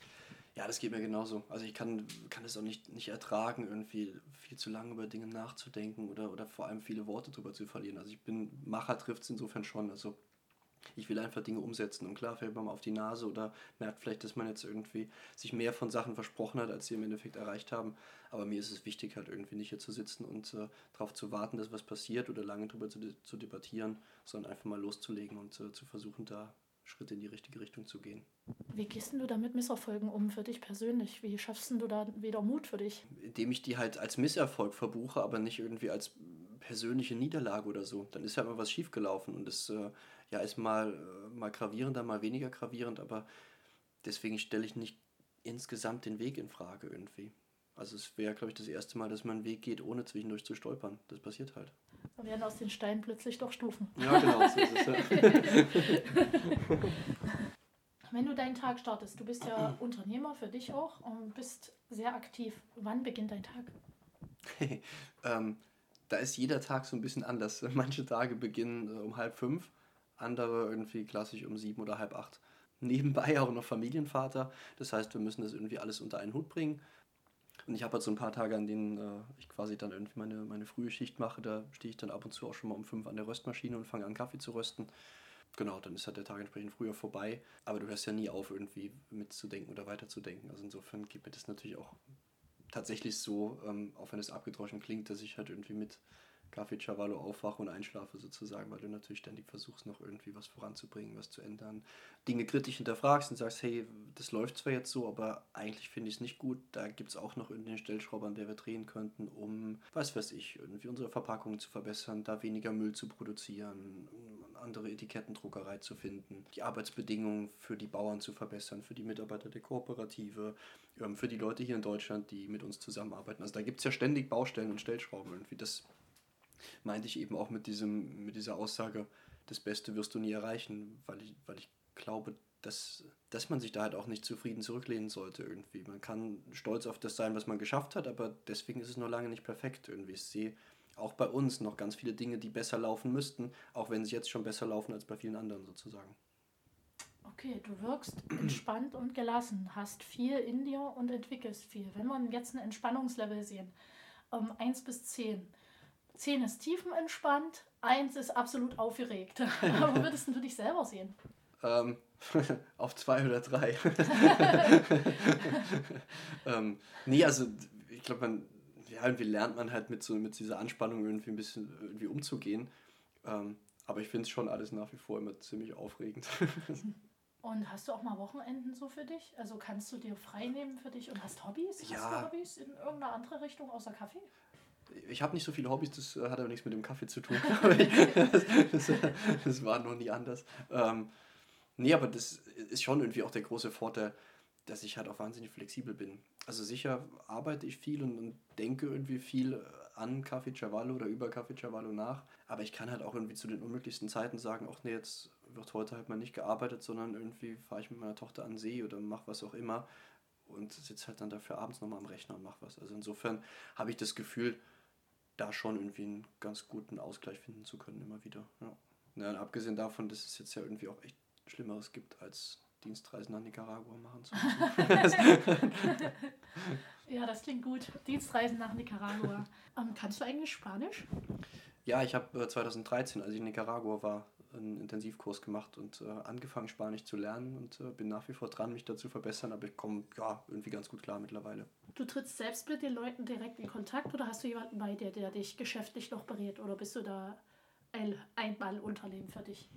Ja, das geht mir genauso. Also ich kann, kann es auch nicht, nicht ertragen, irgendwie viel zu lange über Dinge nachzudenken oder, oder vor allem viele Worte drüber zu verlieren. Also ich bin, Macher trifft es insofern schon. Also ich will einfach Dinge umsetzen. Und klar fällt man mal auf die Nase oder merkt vielleicht, dass man jetzt irgendwie sich mehr von Sachen versprochen hat, als sie im Endeffekt erreicht haben. Aber mir ist es wichtig, halt irgendwie nicht hier zu sitzen und äh, darauf zu warten, dass was passiert oder lange darüber zu, zu debattieren, sondern einfach mal loszulegen und äh, zu versuchen, da Schritte in die richtige Richtung zu gehen. Wie gehst du da mit Misserfolgen um für dich persönlich? Wie schaffst du da wieder Mut für dich? Indem ich die halt als Misserfolg verbuche, aber nicht irgendwie als persönliche Niederlage oder so. Dann ist ja immer was schiefgelaufen und das äh, ja, ist mal, äh, mal gravierender, mal weniger gravierend, aber deswegen stelle ich nicht insgesamt den Weg in Frage irgendwie. Also es wäre, glaube ich, das erste Mal, dass man einen Weg geht, ohne zwischendurch zu stolpern. Das passiert halt. Da werden aus den Steinen plötzlich doch Stufen. Ja, genau, so ist es. Ja. <laughs> Wenn du deinen Tag startest, du bist ja Unternehmer für dich auch und bist sehr aktiv. Wann beginnt dein Tag? <laughs> ähm, da ist jeder Tag so ein bisschen anders. <laughs> Manche Tage beginnen äh, um halb fünf, andere irgendwie klassisch um sieben oder halb acht. Nebenbei auch noch Familienvater. Das heißt, wir müssen das irgendwie alles unter einen Hut bringen. Und ich habe halt so ein paar Tage, an denen äh, ich quasi dann irgendwie meine, meine frühe Schicht mache. Da stehe ich dann ab und zu auch schon mal um fünf an der Röstmaschine und fange an, Kaffee zu rösten. Genau, dann ist halt der Tag entsprechend früher vorbei. Aber du hörst ja nie auf, irgendwie mitzudenken oder weiterzudenken. Also insofern geht mir das natürlich auch tatsächlich so, ähm, auch wenn es abgedroschen klingt, dass ich halt irgendwie mit Kaffee Cavallo aufwache und einschlafe sozusagen, weil du natürlich ständig versuchst, noch irgendwie was voranzubringen, was zu ändern. Dinge kritisch hinterfragst und sagst, hey, das läuft zwar jetzt so, aber eigentlich finde ich es nicht gut. Da gibt es auch noch irgendwie eine Stellschraube, an der wir drehen könnten, um, was weiß ich, irgendwie unsere Verpackungen zu verbessern, da weniger Müll zu produzieren, andere Etikettendruckerei zu finden, die Arbeitsbedingungen für die Bauern zu verbessern, für die Mitarbeiter der Kooperative, ähm, für die Leute hier in Deutschland, die mit uns zusammenarbeiten. Also da gibt es ja ständig Baustellen und Stellschrauben irgendwie. Das meinte ich eben auch mit, diesem, mit dieser Aussage, das Beste wirst du nie erreichen, weil ich, weil ich glaube, dass, dass man sich da halt auch nicht zufrieden zurücklehnen sollte irgendwie. Man kann stolz auf das sein, was man geschafft hat, aber deswegen ist es noch lange nicht perfekt irgendwie. Ich sehe auch bei uns noch ganz viele Dinge, die besser laufen müssten, auch wenn sie jetzt schon besser laufen als bei vielen anderen sozusagen. Okay, du wirkst entspannt und gelassen, hast viel in dir und entwickelst viel. Wenn wir jetzt ein Entspannungslevel sehen, ähm, 1 bis 10, 10 ist tiefenentspannt, 1 ist absolut aufgeregt. <laughs> Wo würdest du dich selber sehen? Ähm, <laughs> auf 2 oder 3. <laughs> ähm, nee, also ich glaube, man ja, irgendwie lernt man halt mit, so, mit dieser Anspannung irgendwie ein bisschen irgendwie umzugehen. Ähm, aber ich finde es schon alles nach wie vor immer ziemlich aufregend. <laughs> Und hast du auch mal Wochenenden so für dich? Also kannst du dir frei nehmen für dich und hast Hobbys? Ja. Hast du Hobbys in irgendeiner andere Richtung außer Kaffee? Ich habe nicht so viele Hobbys, das äh, hat aber nichts mit dem Kaffee zu tun. <laughs> das, <laughs> das, das, war noch nie anders. Ähm, nee, aber das ist schon irgendwie auch der große Vorteil, dass ich halt auch wahnsinnig flexibel bin. Also sicher arbeite ich viel und, und denke irgendwie viel an Kaffee Cavallo oder über Kaffee Cavallo nach, aber ich kann halt auch irgendwie zu den unmöglichsten Zeiten sagen, ach nee, jetzt wird heute halt mal nicht gearbeitet, sondern irgendwie fahre ich mit meiner Tochter an See oder mache was auch immer und sitze halt dann dafür abends nochmal am Rechner und mache was. Also insofern habe ich das Gefühl, da schon irgendwie einen ganz guten Ausgleich finden zu können, immer wieder. Ja. Ja, abgesehen davon, dass es jetzt ja irgendwie auch echt Schlimmeres gibt, als Dienstreisen nach Nicaragua machen zu müssen. <laughs> ja, das klingt gut. Dienstreisen nach Nicaragua. Ähm, kannst du eigentlich Spanisch? Ja, ich habe äh, 2013, als ich in Nicaragua war, einen Intensivkurs gemacht und äh, angefangen, Spanisch zu lernen und äh, bin nach wie vor dran, mich da zu verbessern, aber ich komme ja irgendwie ganz gut klar mittlerweile. Du trittst selbst mit den Leuten direkt in Kontakt oder hast du jemanden bei dir, der dich geschäftlich noch berät oder bist du da ein Einmalunternehmen für dich?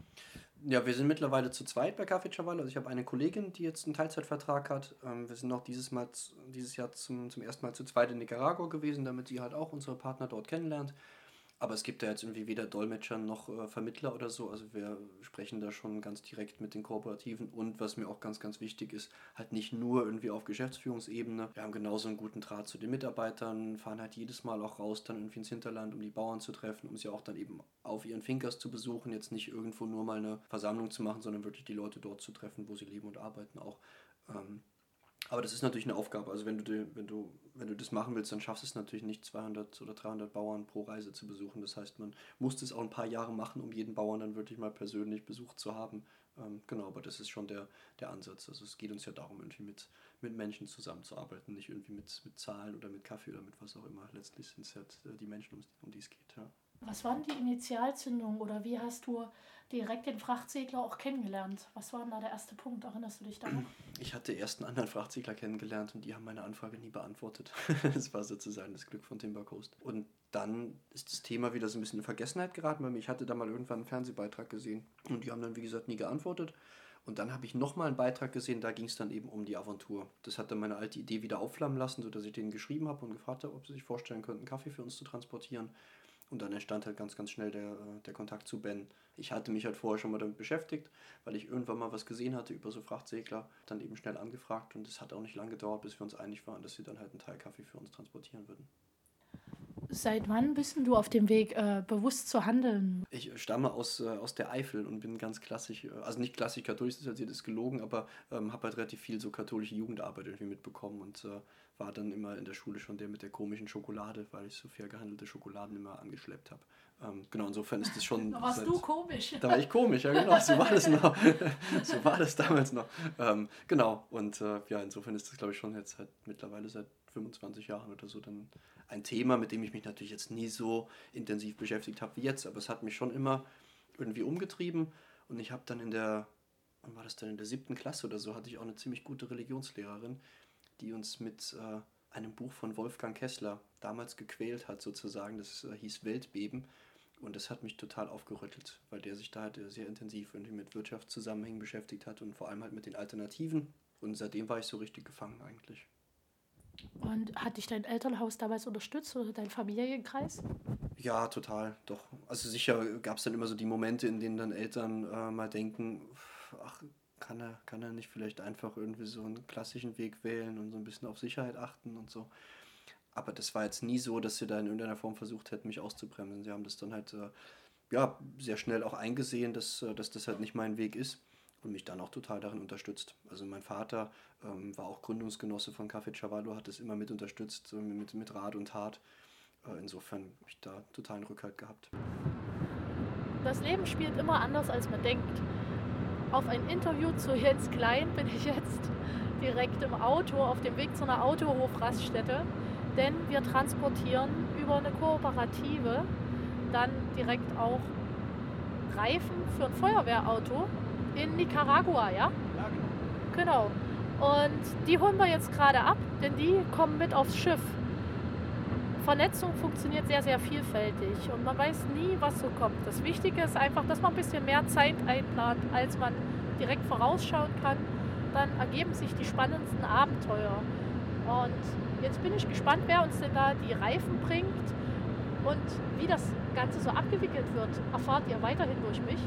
Ja, wir sind mittlerweile zu zweit bei Café Chaval. Also ich habe eine Kollegin, die jetzt einen Teilzeitvertrag hat. Ähm, wir sind noch dieses, Mal, dieses Jahr zum, zum ersten Mal zu zweit in Nicaragua gewesen, damit sie halt auch unsere Partner dort kennenlernt. Aber es gibt da jetzt irgendwie weder Dolmetscher noch äh, Vermittler oder so. Also wir sprechen da schon ganz direkt mit den Kooperativen. Und was mir auch ganz, ganz wichtig ist, halt nicht nur irgendwie auf Geschäftsführungsebene. Wir haben genauso einen guten Draht zu den Mitarbeitern, fahren halt jedes Mal auch raus dann irgendwie ins Hinterland, um die Bauern zu treffen, um sie auch dann eben auf ihren Finkers zu besuchen. Jetzt nicht irgendwo nur mal eine Versammlung zu machen, sondern wirklich die Leute dort zu treffen, wo sie leben und arbeiten auch. Ähm, aber das ist natürlich eine Aufgabe. Also wenn du, wenn du, wenn du das machen willst, dann schaffst du es natürlich nicht, 200 oder 300 Bauern pro Reise zu besuchen. Das heißt, man muss das auch ein paar Jahre machen, um jeden Bauern dann wirklich mal persönlich besucht zu haben. Ähm, genau, aber das ist schon der, der Ansatz. Also es geht uns ja darum, irgendwie mit, mit Menschen zusammenzuarbeiten, nicht irgendwie mit, mit Zahlen oder mit Kaffee oder mit was auch immer. Letztlich sind es halt äh, die Menschen, um, um die es geht. Ja. Was waren die Initialzündungen oder wie hast du direkt den Frachtsegler auch kennengelernt? Was war denn da der erste Punkt? Erinnerst du dich da noch? Ich hatte erst einen anderen Frachtsegler kennengelernt und die haben meine Anfrage nie beantwortet. <laughs> das war sozusagen das Glück von Timber Coast. Und dann ist das Thema wieder so ein bisschen in Vergessenheit geraten mir. Ich hatte da mal irgendwann einen Fernsehbeitrag gesehen und die haben dann, wie gesagt, nie geantwortet. Und dann habe ich nochmal einen Beitrag gesehen, da ging es dann eben um die Aventur. Das hat dann meine alte Idee wieder aufflammen lassen, sodass ich denen geschrieben habe und gefragt habe, ob sie sich vorstellen könnten, Kaffee für uns zu transportieren. Und dann entstand halt ganz, ganz schnell der, äh, der Kontakt zu Ben. Ich hatte mich halt vorher schon mal damit beschäftigt, weil ich irgendwann mal was gesehen hatte über so Frachtsegler, dann eben schnell angefragt und es hat auch nicht lange gedauert, bis wir uns einig waren, dass sie dann halt einen Teil Kaffee für uns transportieren würden. Seit wann bist du auf dem Weg, äh, bewusst zu handeln? Ich stamme aus, äh, aus der Eifel und bin ganz klassisch, äh, also nicht klassisch katholisch sozialisiert, ist gelogen, aber ähm, habe halt relativ viel so katholische Jugendarbeit irgendwie mitbekommen und äh, war dann immer in der Schule schon der mit der komischen Schokolade, weil ich so fair gehandelte Schokoladen immer angeschleppt habe. Ähm, genau, insofern ist das schon. <laughs> da warst seit, du komisch. Da war ich komisch, ja genau, so war das noch. <laughs> so war das damals noch. Ähm, genau, und äh, ja, insofern ist das, glaube ich, schon jetzt seit mittlerweile seit 25 Jahren oder so dann ein Thema, mit dem ich mich natürlich jetzt nie so intensiv beschäftigt habe wie jetzt, aber es hat mich schon immer irgendwie umgetrieben. Und ich habe dann in der, wann war das denn, in der siebten Klasse oder so, hatte ich auch eine ziemlich gute Religionslehrerin, die uns mit äh, einem Buch von Wolfgang Kessler damals gequält hat sozusagen, das äh, hieß Weltbeben. Und das hat mich total aufgerüttelt, weil der sich da halt sehr intensiv irgendwie mit Wirtschaftszusammenhängen beschäftigt hat und vor allem halt mit den Alternativen. Und seitdem war ich so richtig gefangen eigentlich. Und hat dich dein Elternhaus damals unterstützt oder dein Familienkreis? Ja, total, doch. Also sicher gab es dann immer so die Momente, in denen dann Eltern äh, mal denken, ach, kann er, kann er nicht vielleicht einfach irgendwie so einen klassischen Weg wählen und so ein bisschen auf Sicherheit achten und so. Aber das war jetzt nie so, dass sie da in irgendeiner Form versucht hätten, mich auszubremsen. Sie haben das dann halt äh, ja, sehr schnell auch eingesehen, dass, äh, dass das halt nicht mein Weg ist und mich dann auch total darin unterstützt. Also mein Vater ähm, war auch Gründungsgenosse von Café Chavallo, hat es immer mit unterstützt, mit, mit Rat und Tat. Äh, insofern habe ich da totalen Rückhalt gehabt. Das Leben spielt immer anders, als man denkt. Auf ein Interview zu Jens Klein bin ich jetzt direkt im Auto auf dem Weg zu einer Autohofraststätte, denn wir transportieren über eine Kooperative dann direkt auch Reifen für ein Feuerwehrauto in Nicaragua, ja? Ja, genau. Genau. Und die holen wir jetzt gerade ab, denn die kommen mit aufs Schiff. Vernetzung funktioniert sehr, sehr vielfältig und man weiß nie, was so kommt. Das Wichtige ist einfach, dass man ein bisschen mehr Zeit einplant, als man direkt vorausschauen kann. Dann ergeben sich die spannendsten Abenteuer. Und jetzt bin ich gespannt, wer uns denn da die Reifen bringt und wie das Ganze so abgewickelt wird, erfahrt ihr weiterhin durch mich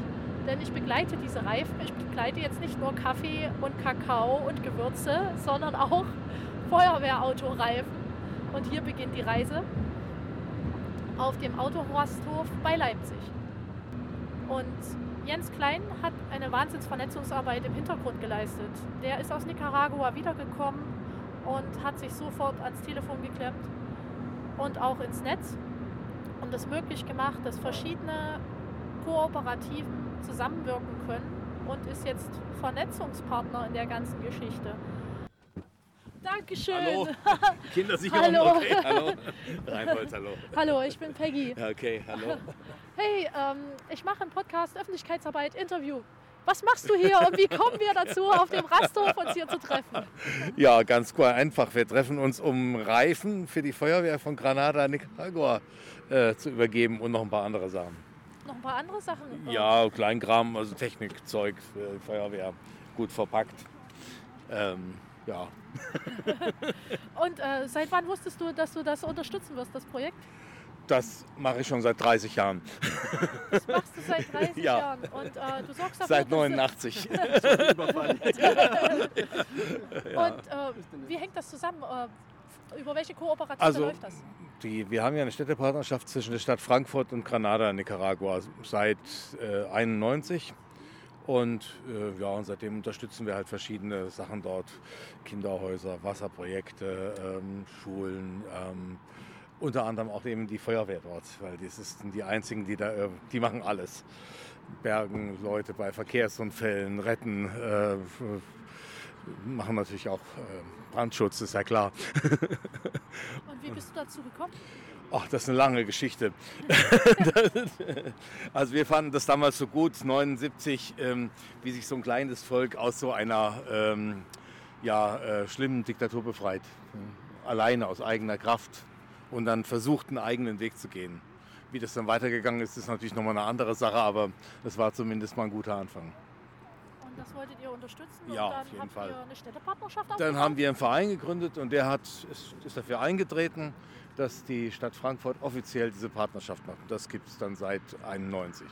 denn ich begleite diese Reifen. Ich begleite jetzt nicht nur Kaffee und Kakao und Gewürze, sondern auch <laughs> Feuerwehrautoreifen. Und hier beginnt die Reise auf dem Autohorsthof bei Leipzig. Und Jens Klein hat eine Wahnsinnsvernetzungsarbeit im Hintergrund geleistet. Der ist aus Nicaragua wiedergekommen und hat sich sofort ans Telefon geklemmt und auch ins Netz und es möglich gemacht, dass verschiedene Kooperativen zusammenwirken können und ist jetzt Vernetzungspartner in der ganzen Geschichte. Dankeschön. Hallo. <laughs> Kindersicherung, hallo. okay, <laughs> hallo. Reinhold, hallo. Hallo, ich bin Peggy. Okay, hallo. <laughs> Hey, ähm, ich mache einen Podcast, Öffentlichkeitsarbeit, Interview. Was machst du hier und wie kommen wir dazu, auf dem Rasthof uns hier zu treffen? Ja, ganz cool, einfach. Wir treffen uns, um Reifen für die Feuerwehr von Granada, Nicaragua äh, zu übergeben und noch ein paar andere Sachen noch ein paar andere Sachen? Ja, Kleinkram, also Technikzeug für Feuerwehr, gut verpackt. Ähm, ja. <laughs> Und äh, seit wann wusstest du, dass du das unterstützen wirst, das Projekt? Das mache ich schon seit 30 Jahren. Das machst du seit 30 <laughs> ja. Jahren. Und äh, du sorgst dafür, Seit 89. <laughs> Und äh, wie hängt das zusammen? Äh, über welche Kooperation also, läuft das? Die, wir haben ja eine Städtepartnerschaft zwischen der Stadt Frankfurt und Granada, Nicaragua, seit 1991. Äh, und äh, ja, und seitdem unterstützen wir halt verschiedene Sachen dort. Kinderhäuser, Wasserprojekte, ähm, Schulen, ähm, unter anderem auch eben die Feuerwehr dort, weil das sind die einzigen, die da, äh, die machen alles. Bergen Leute bei Verkehrsunfällen, retten, äh, machen natürlich auch äh, Brandschutz, ist ja klar. <laughs> Und wie bist du dazu gekommen? Ach, das ist eine lange Geschichte. <laughs> also wir fanden das damals so gut, 79, ähm, wie sich so ein kleines Volk aus so einer ähm, ja, äh, schlimmen Diktatur befreit. Alleine aus eigener Kraft und dann versucht, einen eigenen Weg zu gehen. Wie das dann weitergegangen ist, ist natürlich nochmal eine andere Sache, aber das war zumindest mal ein guter Anfang. Das wolltet ihr unterstützen Ja, und dann auf jeden habt Fall. ihr eine Städtepartnerschaft Dann haben wir einen Verein gegründet und der hat, ist, ist dafür eingetreten, dass die Stadt Frankfurt offiziell diese Partnerschaft macht. Das gibt es dann seit 91.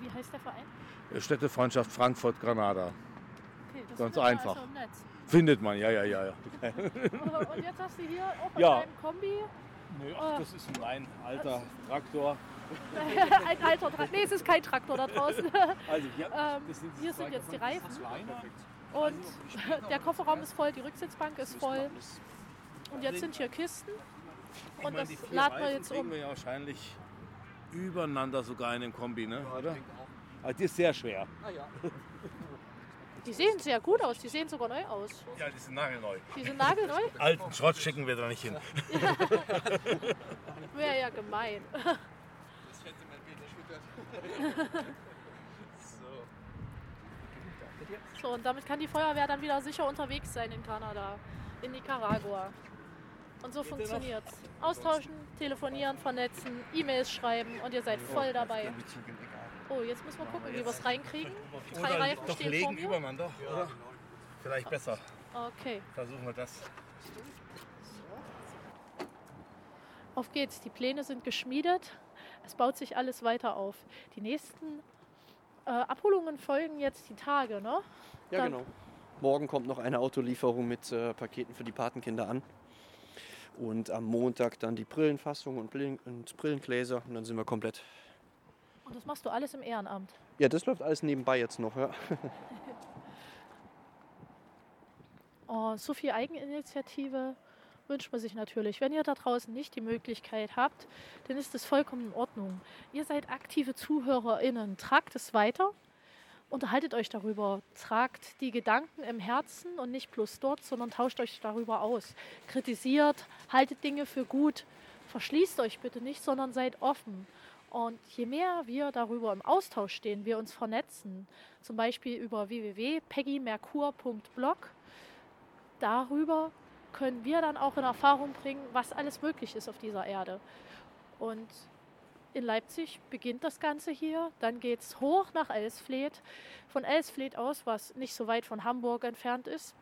Wie heißt der Verein? Städtefreundschaft Frankfurt-Granada. Okay, das Ganz findet man einfach. Also im Netz. Findet man, ja, ja, ja. ja. <laughs> <laughs> und jetzt hast du hier auch in Ja. deinem Kombi Nö, ach, das ist ein alter Traktor. <laughs> ein alter Traktor. Nee, es ist kein Traktor da draußen. <laughs> Also hier, Ähm, hier sind jetzt die Reifen. Und <laughs> der Kofferraum ist voll, die Rücksitzbank ist voll. Und jetzt sind hier Kisten. Und das laden wir jetzt um. wir ja wahrscheinlich übereinander sogar in dem Kombi, ne? oder? Also die ist sehr schwer. Die sehen sehr gut aus, die sehen sogar neu aus. Ja, die sind nagelneu. Die sind nagelneu. Alten Schrott schicken wir da nicht hin. Wäre ja gemein. So, und damit kann die Feuerwehr dann wieder sicher unterwegs sein in Kanada, in Nicaragua. Und so funktioniert's. Austauschen, telefonieren, vernetzen, E-Mails schreiben und ihr seid voll dabei. Oh, jetzt müssen wir gucken, wie wir es reinkriegen. Drei Oder Reifen doch stehen vor legen mir. übereinander, oder? Vielleicht besser. Okay, Versuchen wir das. auf geht's. Die Pläne sind geschmiedet. Es baut sich alles weiter auf. Die nächsten äh, Abholungen folgen jetzt die Tage, ne? Ja, Dann- genau. Morgen kommt noch eine Autolieferung mit äh, Paketen für die Patenkinder an. Und am Montag dann die Brillenfassung und, Brillen, und Brillengläser. Und dann sind wir komplett. Und das machst du alles im Ehrenamt. Ja, das läuft alles nebenbei jetzt noch. Ja. <laughs> Oh, so viel Eigeninitiative wünscht man sich natürlich. Wenn ihr da draußen nicht die Möglichkeit habt, dann ist das vollkommen in Ordnung. Ihr seid aktive ZuhörerInnen. Tragt es weiter, unterhaltet euch darüber, tragt die Gedanken im Herzen und nicht bloß dort, sondern tauscht euch darüber aus. Kritisiert, haltet Dinge für gut, verschließt euch bitte nicht, sondern seid offen. Und je mehr wir darüber im Austausch stehen, wir uns vernetzen, zum Beispiel über www.peggymerkur.blog, darüber können wir dann auch in Erfahrung bringen, was alles möglich ist auf dieser Erde. Und in Leipzig beginnt das Ganze hier, dann geht es hoch nach Elsfleth. Von Elsfleth aus, was nicht so weit von Hamburg entfernt ist,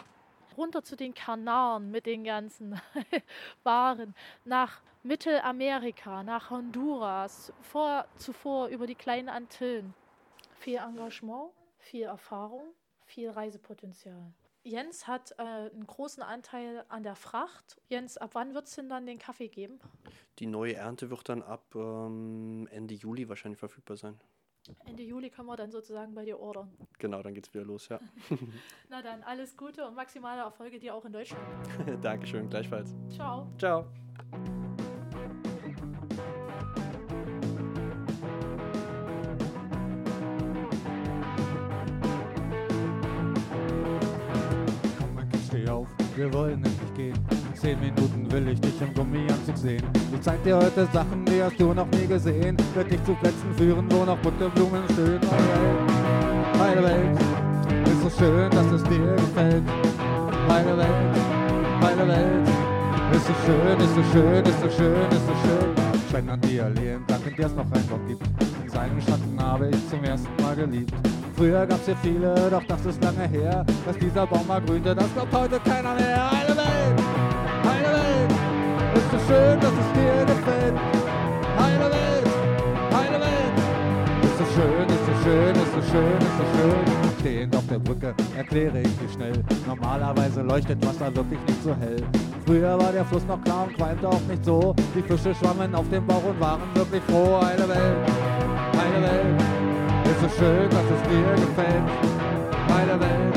runter zu den Kanaren mit den ganzen <laughs> Waren, nach Mittelamerika, nach Honduras, vor, zuvor über die kleinen Antillen. Viel Engagement, viel Erfahrung, viel Reisepotenzial. Jens hat äh, einen großen Anteil an der Fracht. Jens, ab wann wird es denn dann den Kaffee geben? Die neue Ernte wird dann ab ähm, Ende Juli wahrscheinlich verfügbar sein. Ende Juli können wir dann sozusagen bei dir ordern. Genau, dann geht's wieder los, ja. <laughs> Na dann, alles Gute und maximale Erfolge dir auch in Deutschland. <laughs> Dankeschön, gleichfalls. Ciao. Ciao. Wir wollen endlich gehen. Zehn Minuten will ich dich im Gummianzug sehen. Ich zeig dir heute Sachen, die hast du noch nie gesehen. Werd dich zu Plätzen führen, wo noch bunte Blumen stehen. Heile Welt, heile Welt, ist so schön, dass es dir gefällt. Heile Welt, heile Welt, ist so schön, ist so schön, ist so schön, ist so schön. Schein an Allee entlang, in der es noch einen Bock gibt. In seinen Schatten habe ich zum ersten Mal geliebt. Früher gab's hier viele, doch das ist lange her, dass dieser Baum mal grünte, das glaubt heute keiner mehr. Heile Welt, heile Welt, ist so schön, dass es dir gefällt. Heile Welt, heile Welt, ist so schön, ist so schön, ist so schön, ist so schön. Stehend auf der Brücke erkläre ich dir schnell. Normalerweise leuchtet Wasser wirklich nicht so hell. Früher war der Fluss noch klar und qualmte auch nicht so. Die Fische schwammen auf dem Bauch und waren wirklich froh. Heile Welt, Welt, ist so schön, dass es dir gefällt. Heile Welt,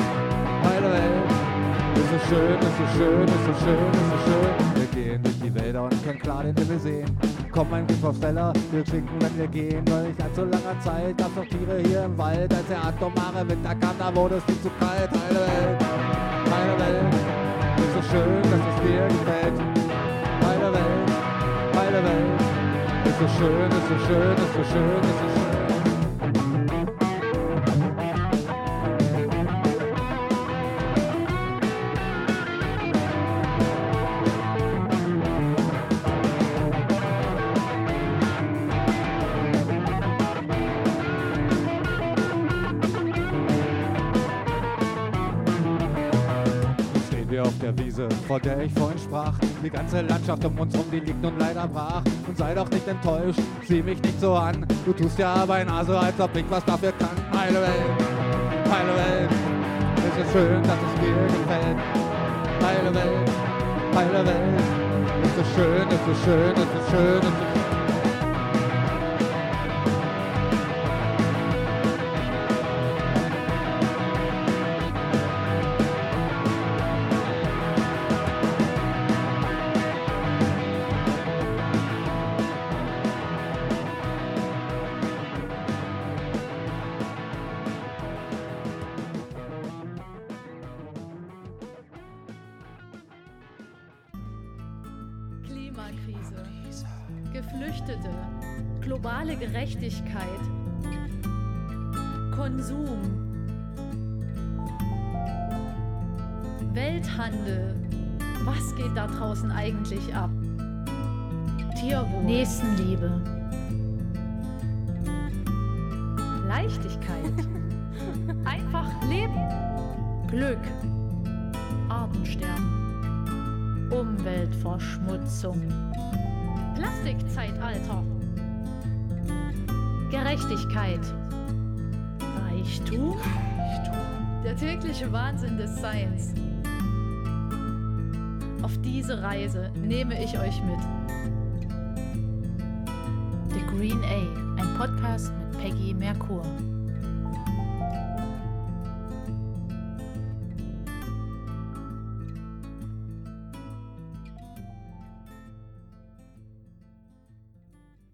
heile Welt, ist so schön, ist so schön, ist so schön, ist so schön. Wir gehen durch die Wälder und können klar den Himmel sehen. Komm, mein Giftversteller, wir trinken, wenn wir gehen. Weil nicht allzu langer Zeit gab's noch Tiere hier im Wald. Als der atomare Winter kam, da wurde es viel zu kalt. Heile Welt, heile Welt, ist so schön, dass es dir gefällt. Heile Welt, heile Welt, ist so schön, ist so schön, ist so schön, ist so schön. Von der ich vorhin sprach. Die ganze Landschaft um uns rum, die liegt nun leider brach. Und sei doch nicht enttäuscht, sieh mich nicht so an. Du tust ja aber ein so, als ob ich was dafür kann. Heile Welt, heile Welt, es ist schön, dass es dir gefällt. Heile Welt, heile Welt, es ist schön, es ist schön, es ist schön, es ist schön. Globale Gerechtigkeit, Konsum, Welthandel. Was geht da draußen eigentlich ab? Tierwohl, Nächstenliebe, Leichtigkeit, <laughs> einfach leben, Glück, Artensterben. Umweltverschmutzung. Plastikzeitalter. Gerechtigkeit. Reichtum. Der tägliche Wahnsinn des Seins. Auf diese Reise nehme ich euch mit. The Green A, ein Podcast mit Peggy Merkur.